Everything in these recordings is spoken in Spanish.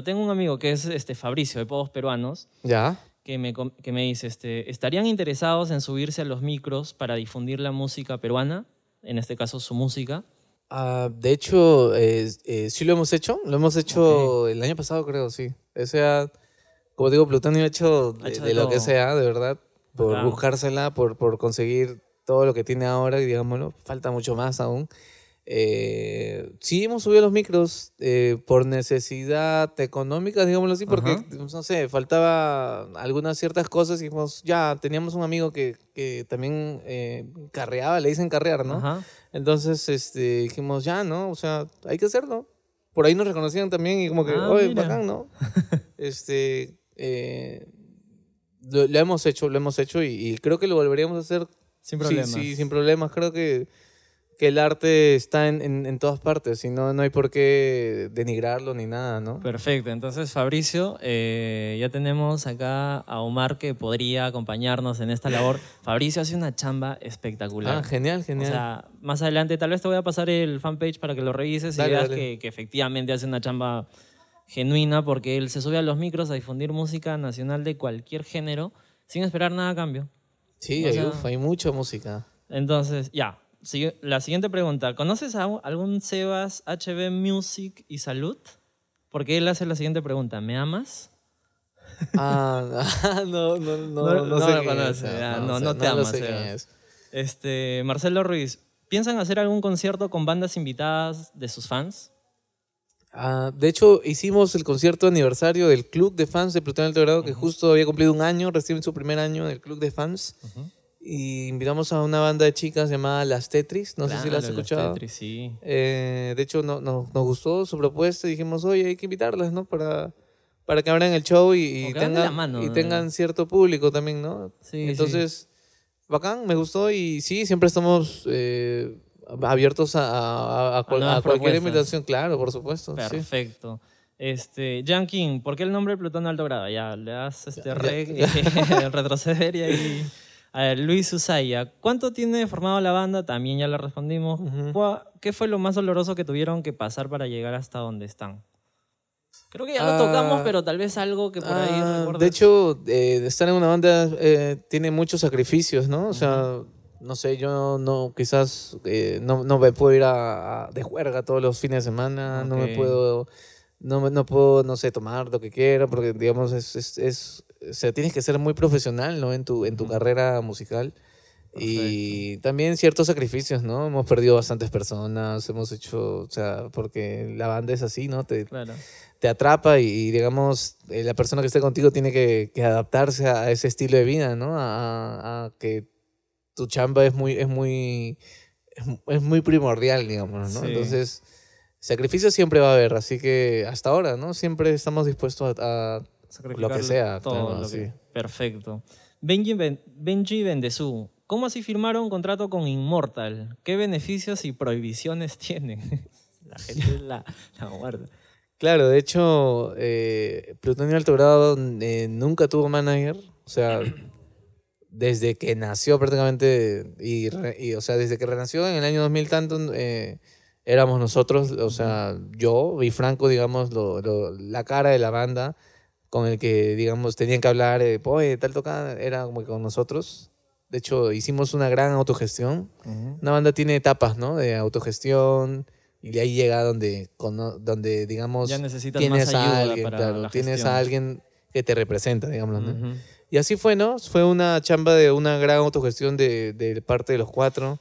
ejemplo, tengo un amigo que es este Fabricio de Podos Peruanos, Ya. que me, que me dice, este, ¿estarían interesados en subirse a los micros para difundir la música peruana? En este caso, su música. Ah, de hecho, eh, eh, sí lo hemos hecho. Lo hemos hecho el año pasado, creo, sí. O sea, como digo, Plutonio ha hecho de, Ha hecho de de lo que sea, de verdad, por Bacán. buscársela, por, por conseguir todo lo que tiene ahora, y digámoslo. Falta mucho más aún. Eh, sí, hemos subido los micros eh, por necesidad económica, digámoslo así, porque, Ajá. no sé, faltaba algunas ciertas cosas y dijimos, ya, teníamos un amigo que, que también eh, carreaba, le dicen carrear, ¿no? Ajá. Entonces este, dijimos, ya, ¿no? O sea, hay que hacerlo. Por ahí nos reconocían también y como que, Ah, oye, mira. bacán, ¿no? este, eh, lo, lo hemos hecho, lo hemos hecho y, y creo que lo volveríamos a hacer. Sin Sí, problemas. Sí, sin problemas. Creo que, que el arte está en, en, en todas partes y no, no hay por qué denigrarlo ni nada, ¿no? Perfecto, entonces Fabricio, eh, ya tenemos acá a Omar que podría acompañarnos en esta labor. Fabricio hace una chamba espectacular. Ah, genial, o genial. sea, más adelante tal vez te voy a pasar el fanpage para que lo revises y Dale, veas dale. Que, que efectivamente hace una chamba genuina porque él se sube a los micros a difundir música nacional de cualquier género sin esperar nada a cambio. sí, o hay, sea- uf, hay mucha música. Entonces, ya. Sigue- La siguiente pregunta. ¿Conoces a algún Sebas HB Music y Salud? Porque él hace la siguiente pregunta. ¿Me amas? Ah, no, no, no, No- no, no sé lo es, conoce, ya, no- sé, no te lo amas, es. Este, Marcelo Ruiz, ¿piensan hacer algún concierto con bandas invitadas de sus fans? Ah, de hecho, hicimos el concierto de aniversario del club de fans de Plutón Alto Grado, que justo había cumplido un año, recién su primer año en el club de fans. Y invitamos a una banda de chicas llamada Las Tetris, no sé si la has escuchado. Tetris, sí. Eh, de hecho, no, no- nos gustó su propuesta y dijimos, oye, hay que invitarlas, ¿no? Para, para que abran el show y, de tengan, mano, y ¿no? tengan cierto público también, ¿no? Sí, Entonces, bacán, me gustó y sí, siempre estamos eh, abiertos a, a- cualquier propuestas. invitación, claro, por supuesto. sí. Perfecto. Este, Jan King, ¿por qué el nombre Plutón Alto Grado? Ya, le das este ya. retroceder y ahí. A ver, Luis Usaya, ¿cuánto tiene formado la banda? También ya le respondimos. Ujú. ¿Cuá- ¿Qué fue lo más doloroso que tuvieron que pasar para llegar hasta donde están? Creo que ya lo Ah, tocamos, pero tal vez algo que por ahí Ah, recuerdes. de hecho, eh, estar en una banda eh, tiene muchos sacrificios, ¿no? O sea, no sé, yo no, quizás eh, no, no me puedo ir a, a- de juerga todos los fines de semana, no me puedo, no, me- no puedo, no sé, tomar lo que quiera, porque digamos, es, es, es- o sea, tienes que ser muy profesional, ¿no? En tu, en tu carrera musical. Y también ciertos sacrificios, ¿no? Hemos perdido bastantes personas, hemos hecho, o sea, porque la banda es así, ¿no? Te, Claro. te atrapa y, y, digamos, eh, la persona que esté contigo tiene que, que adaptarse a ese estilo de vida, ¿no? A, a- que tu chamba es muy, es muy, es, mu- es muy primordial, digamos, ¿no? Sí. Entonces, sacrificio siempre va a haber, así que hasta ahora, ¿no? Siempre estamos dispuestos a... a- Sacrificar sea, todo claro, lo que- sí. Perfecto. Benji, Ben- Benji Bendezú, ¿cómo así firmaron un contrato con Immortal? ¿Qué beneficios y prohibiciones tienen? la gente la, la guarda. Claro, de hecho, eh, Plutonio Alto Grado eh, nunca tuvo manager, o sea, desde que nació prácticamente, y, re- y, o sea, desde que renació en el año 2000 tanto, eh, éramos nosotros, o sea, yo y Franco, digamos, lo- lo- la cara de la banda con el que, digamos, tenían que hablar, eh, oye, tal toca, era como que con nosotros. De hecho, hicimos una gran autogestión. Una banda tiene etapas, ¿no? De autogestión y de ahí llega donde, cono- donde digamos, Ya necesitas tienes más a ayuda alguien, para claro, la tienes gestión. a alguien que te representa, digamos, ¿no? Ujú. Y así fue, ¿no? Fue una chamba de una gran autogestión de, de parte de los cuatro.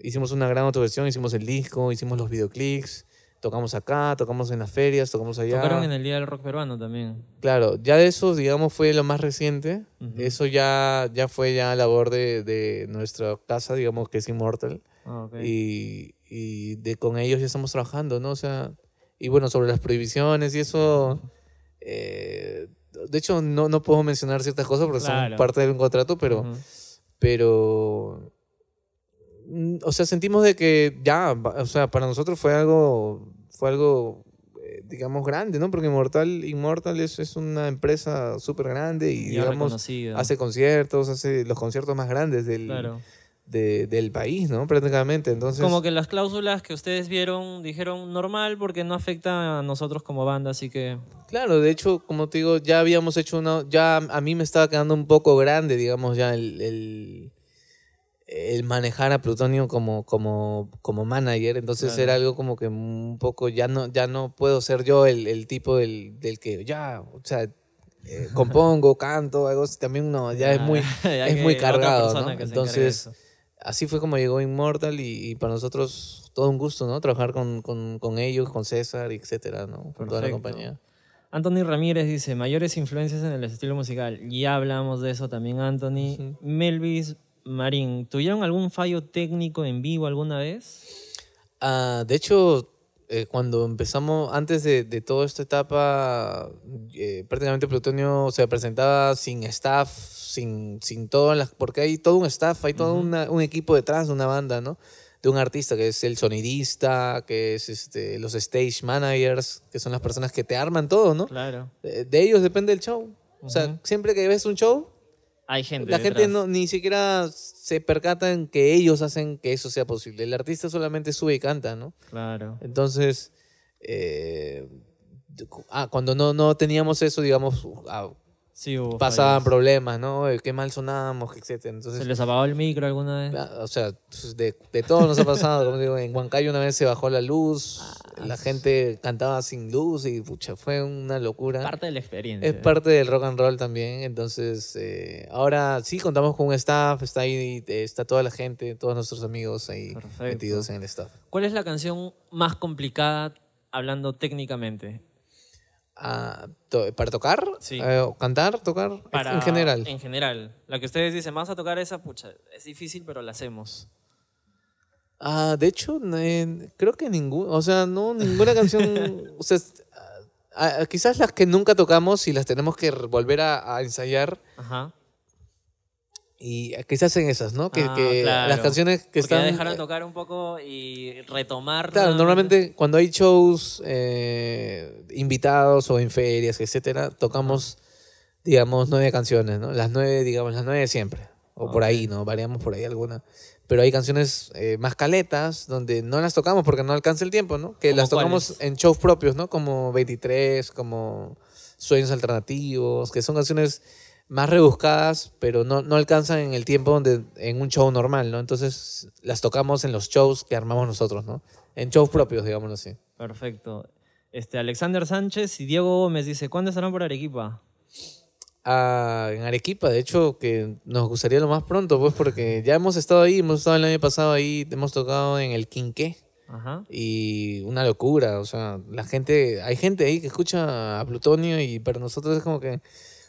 Hicimos una gran autogestión, hicimos el disco, hicimos los videoclips, tocamos acá, tocamos en las ferias, tocamos allá. Tocaron en el Día del Rock Peruano también. Claro, ya de eso, digamos, fue lo más reciente. Eso ya, ya fue ya labor de, de nuestra casa, digamos, que es Immortal. Ah, ok. Y, y de, con ellos ya estamos trabajando, ¿no? O sea, y bueno, sobre las prohibiciones y eso, eh, de hecho no, no puedo mencionar ciertas cosas porque Claro. son parte de un contrato, pero, pero, o sea, sentimos de que ya, o sea, para nosotros fue algo, fue algo, eh, digamos, grande, ¿no? Porque Immortal, Immortal es, es una empresa súper grande y, Ya digamos, hace conciertos, hace los conciertos más grandes del, Claro. de- del país, ¿no? Prácticamente. Entonces, Como que las cláusulas que ustedes vieron dijeron normal porque no afecta a nosotros como banda, así que claro, de hecho, como te digo, ya habíamos hecho una, ya a mí me estaba quedando un poco grande, digamos, ya el, el, el manejar a Plutonio como, como, como manager, entonces Claro. era algo como que un poco, ya no, ya no puedo ser yo el, el tipo del, del que ya, o sea, eh, compongo, canto, algo así, también no, ya es muy, Ya es muy cargado, Entonces, así fue como llegó Immortal y, y para nosotros todo un gusto, ¿no? Trabajar con, con, con ellos, con César, etcétera, ¿no? Con toda la compañía. Anthony Ramírez dice, mayores influencias en el estilo musical. Ya hablamos de eso también, Anthony. Ujú. Melvis Marín, ¿tuvieron algún fallo técnico en vivo alguna vez? Ah, de hecho, eh, cuando empezamos, antes de, de toda esta etapa, eh, prácticamente Plutonio se presentaba sin staff, sin, sin todo, las, porque hay todo un staff, hay todo una- un equipo detrás de una banda, ¿no? De un artista que es el sonidista, que es este, los stage managers, que son las personas que te arman todo, ¿no? Claro. De, de ellos depende el show. O sea, siempre que ves un show, Hay gente. la gente no, ni siquiera se percata en que ellos hacen que eso sea posible. El artista solamente sube y canta, ¿no? Claro. Entonces, eh, ah, cuando no, no teníamos eso, digamos, ah, Sí, hubo pasaban fallos. problemas, ¿no? Qué mal sonábamos, etc. ¿Se Entonces, les apagó el micro alguna vez? ah, o sea, pues, de, de todo nos ha pasado. Como digo, en Huancayo una vez se bajó la luz, Ah, la gente cantaba sin luz y pucha, fue una locura. Parte de la experiencia. Es parte del rock and roll también, entonces eh, ahora sí contamos con un staff, está ahí, eh, está toda la gente, todos nuestros amigos ahí Perfecto. metidos en el staff. ¿Cuál es la canción más complicada hablando técnicamente? To- ¿Para tocar? Sí. Eh, ¿Cantar? ¿Tocar? Para, en general. En general. La que ustedes dicen, vamos a tocar esa, pucha, es difícil, pero la hacemos. Ah, de hecho, eh, creo que ninguna, o sea, no, ninguna canción, o sea, es- ah, ah, quizás las que nunca tocamos y las tenemos que volver a, a ensayar Ajá. Y quizás en esas, ¿no? Que, Ah, que claro. las canciones que Porque están... ya dejaron eh, tocar un poco y retomar. Claro, normalmente cuando hay shows eh, invitados o en ferias, etcétera, tocamos, digamos, nueve canciones, ¿no? Las nueve, digamos, las nueve siempre. O por ahí, ¿no? Variamos por ahí alguna. Pero hay canciones eh, más caletas donde no las tocamos porque no alcanza el tiempo, ¿no? Que ¿Cómo las tocamos cuáles? en shows propios, ¿no? Como 23, como Sueños Alternativos, que son canciones más rebuscadas, pero no, no alcanzan en el tiempo donde en un show normal, ¿no? Entonces las tocamos en los shows que armamos nosotros, ¿no? En shows propios, digámoslo así. Perfecto. Este, Alexander Sánchez y Diego Gómez dice, ¿cuándo estarán por Arequipa? Ah, en Arequipa, de hecho, que nos gustaría lo más pronto, pues, porque ya hemos estado ahí, hemos estado el año pasado ahí, hemos tocado en el Quinqué Ajá. y una locura, o sea, la gente, hay gente ahí que escucha a Plutonio y para nosotros es como que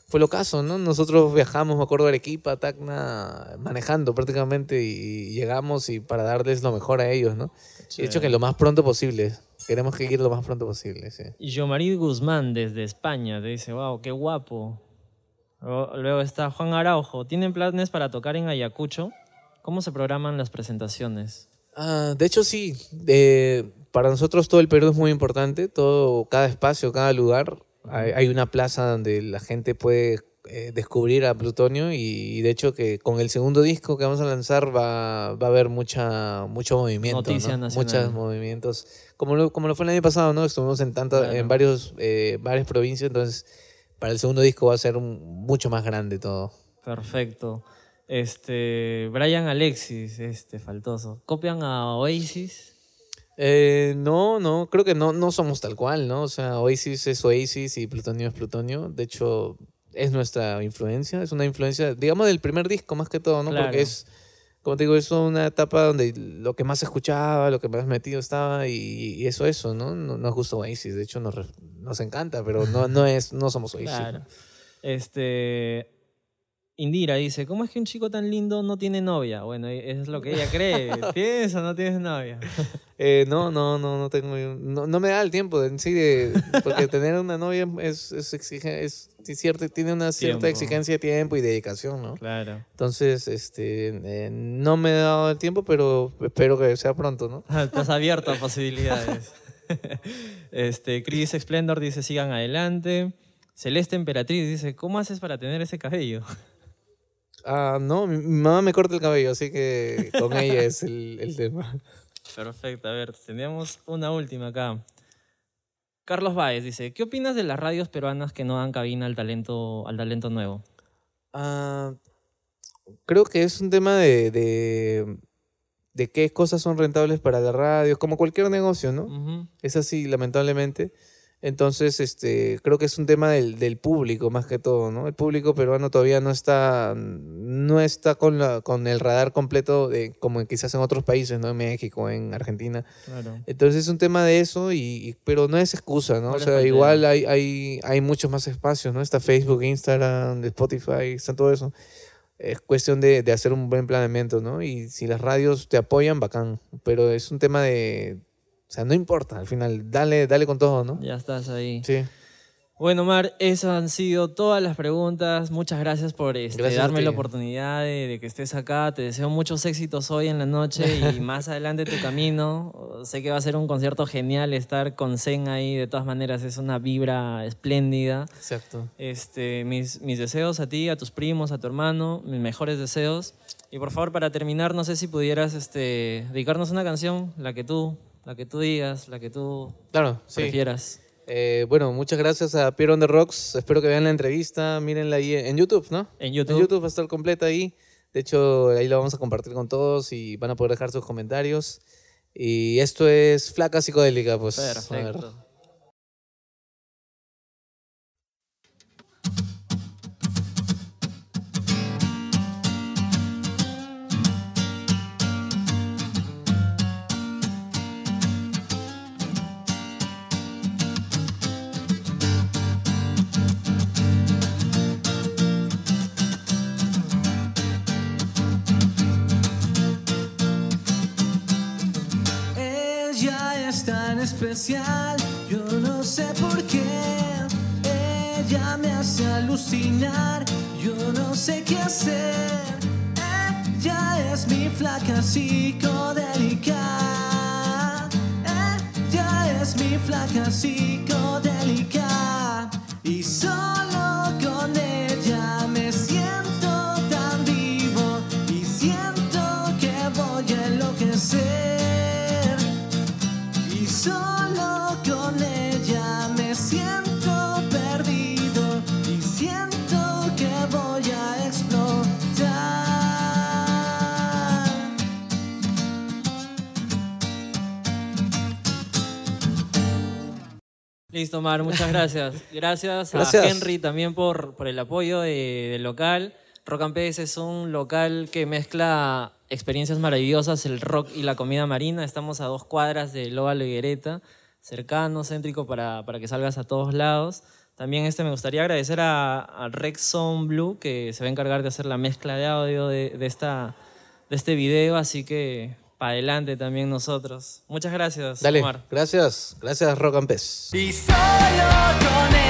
fue lo caso, ¿no? Nosotros viajamos, me acuerdo, a Arequipa, a Tacna, manejando prácticamente y llegamos y para darles lo mejor a ellos, ¿no? Y de hecho que lo más pronto posible, queremos que ir lo más pronto posible, sí. Y Yomarid Guzmán desde España te dice, wow, qué guapo. Luego está Juan Araujo. ¿Tienen planes para tocar en Ayacucho? ¿Cómo se programan las presentaciones? Ah, de hecho, sí. De- para nosotros todo el Perú es muy importante. Todo, cada espacio, cada lugar. Hay, hay una plaza donde la gente puede eh, descubrir a Plutonio y, y de hecho que con el segundo disco que vamos a lanzar va, va a haber mucha, mucho movimiento. Noticia ¿no? Muchos movimientos. Como lo, como lo fue el año pasado, ¿no? Estuvimos en, tantas Claro. en varios, eh, varias provincias, entonces para el segundo disco va a ser un- mucho más grande todo. Perfecto. Este, Brian Alexis, este, faltoso. ¿Copian a Oasis? Eh, no, no, creo que no, no somos tal cual, ¿no? O sea, Oasis es Oasis y Plutonio es Plutonio. De hecho, es nuestra influencia, es una influencia, digamos, del primer disco más que todo, ¿no? Claro. Porque es, como te digo, es una etapa donde lo que más escuchaba, lo que más metido estaba y, y eso, eso, ¿no? No- Nos gusta Oasis, de hecho nos, nos encanta, pero no, no, es, no somos Oasis. Claro. Este, Indira dice, ¿cómo es que un chico tan lindo no tiene novia? Bueno, es lo que ella cree. ¿Tienes o no tienes novia? Eh, no, no, no, no tengo, no, no me da el tiempo en sí de, porque tener una novia es, es exige, es cierto, tiene una cierta Tiempo. exigencia de tiempo y dedicación, ¿no? Claro. Entonces, este, eh, no me he dado el tiempo, pero espero que sea pronto, ¿no? Estás abierto a posibilidades. Este, Chris Splendor dice, sigan adelante. Celeste Emperatriz dice, ¿cómo haces para tener ese cabello? Ah, no, mi, mi mamá me corta el cabello, así que con ella es el, el tema. Perfecto, a ver, teníamos una última acá. Carlos Báez dice, ¿qué opinas de las radios peruanas que no dan cabina al talento, al talento nuevo? Ah, creo que es un tema de, de, de qué cosas son rentables para la radio, como cualquier negocio, ¿no? Es así, lamentablemente. Entonces, este, creo que es un tema del, del público más que todo, ¿no? El público peruano todavía no está, no está con, la, con el radar completo de, como quizás en otros países, ¿no? En México, en Argentina. Claro. Entonces es un tema de eso, y, y- pero no es excusa, ¿no? O ¿Cuál es sea, igual hay, hay, hay muchos más espacios, ¿no? Está Facebook, Instagram, Spotify, está todo eso. Es cuestión de, de hacer un buen planeamiento, ¿no? Y si las radios te apoyan, bacán. Pero es un tema de... O sea, no importa, al final, dale, dale con todo, ¿no? Ya estás ahí. Sí. Bueno, Mar, esas han sido todas las preguntas. Muchas gracias por este, Gracias darme la oportunidad de, de que estés acá. Te deseo muchos éxitos hoy en la noche y más adelante tu camino. Sé que va a ser un concierto genial estar con Zen ahí. De todas maneras, es una vibra espléndida. Exacto. Este, mis, mis deseos a ti, a tus primos, a tu hermano, mis mejores deseos. Y por favor, para terminar, no sé si pudieras este, dedicarnos una canción, la que tú, la que tú digas, la que tú Claro, sí. prefieras. Eh, bueno, muchas gracias a Pierre on the Rocks. Espero que vean la entrevista. Mírenla ahí en YouTube, ¿no? En YouTube. En YouTube va a estar completa ahí. De hecho, ahí la vamos a compartir con todos y van a poder dejar sus comentarios. Y esto es Flaca Psicodélica, pues. a ver. Yo no sé por qué. Ella me hace alucinar, yo no sé qué hacer. Ella es mi flaca psicodélica. Ella es mi flaca psicodélica. Y solo Listo, Mar, muchas gracias. Gracias, Gracias. a Henry también por, por el apoyo de- del local. Rock and Pace es un local que mezcla experiencias maravillosas, el rock y la comida marina. Estamos a dos cuadras de Loa Leguereta, cercano, céntrico para, para que salgas a todos lados. También este, me gustaría agradecer a, a Rex Sound Blue, que se va a encargar de hacer la mezcla de audio de, de esta, de este video, así que para adelante también nosotros. Muchas gracias, Dale, Omar. gracias. Gracias, Rock and Pez. Y solo con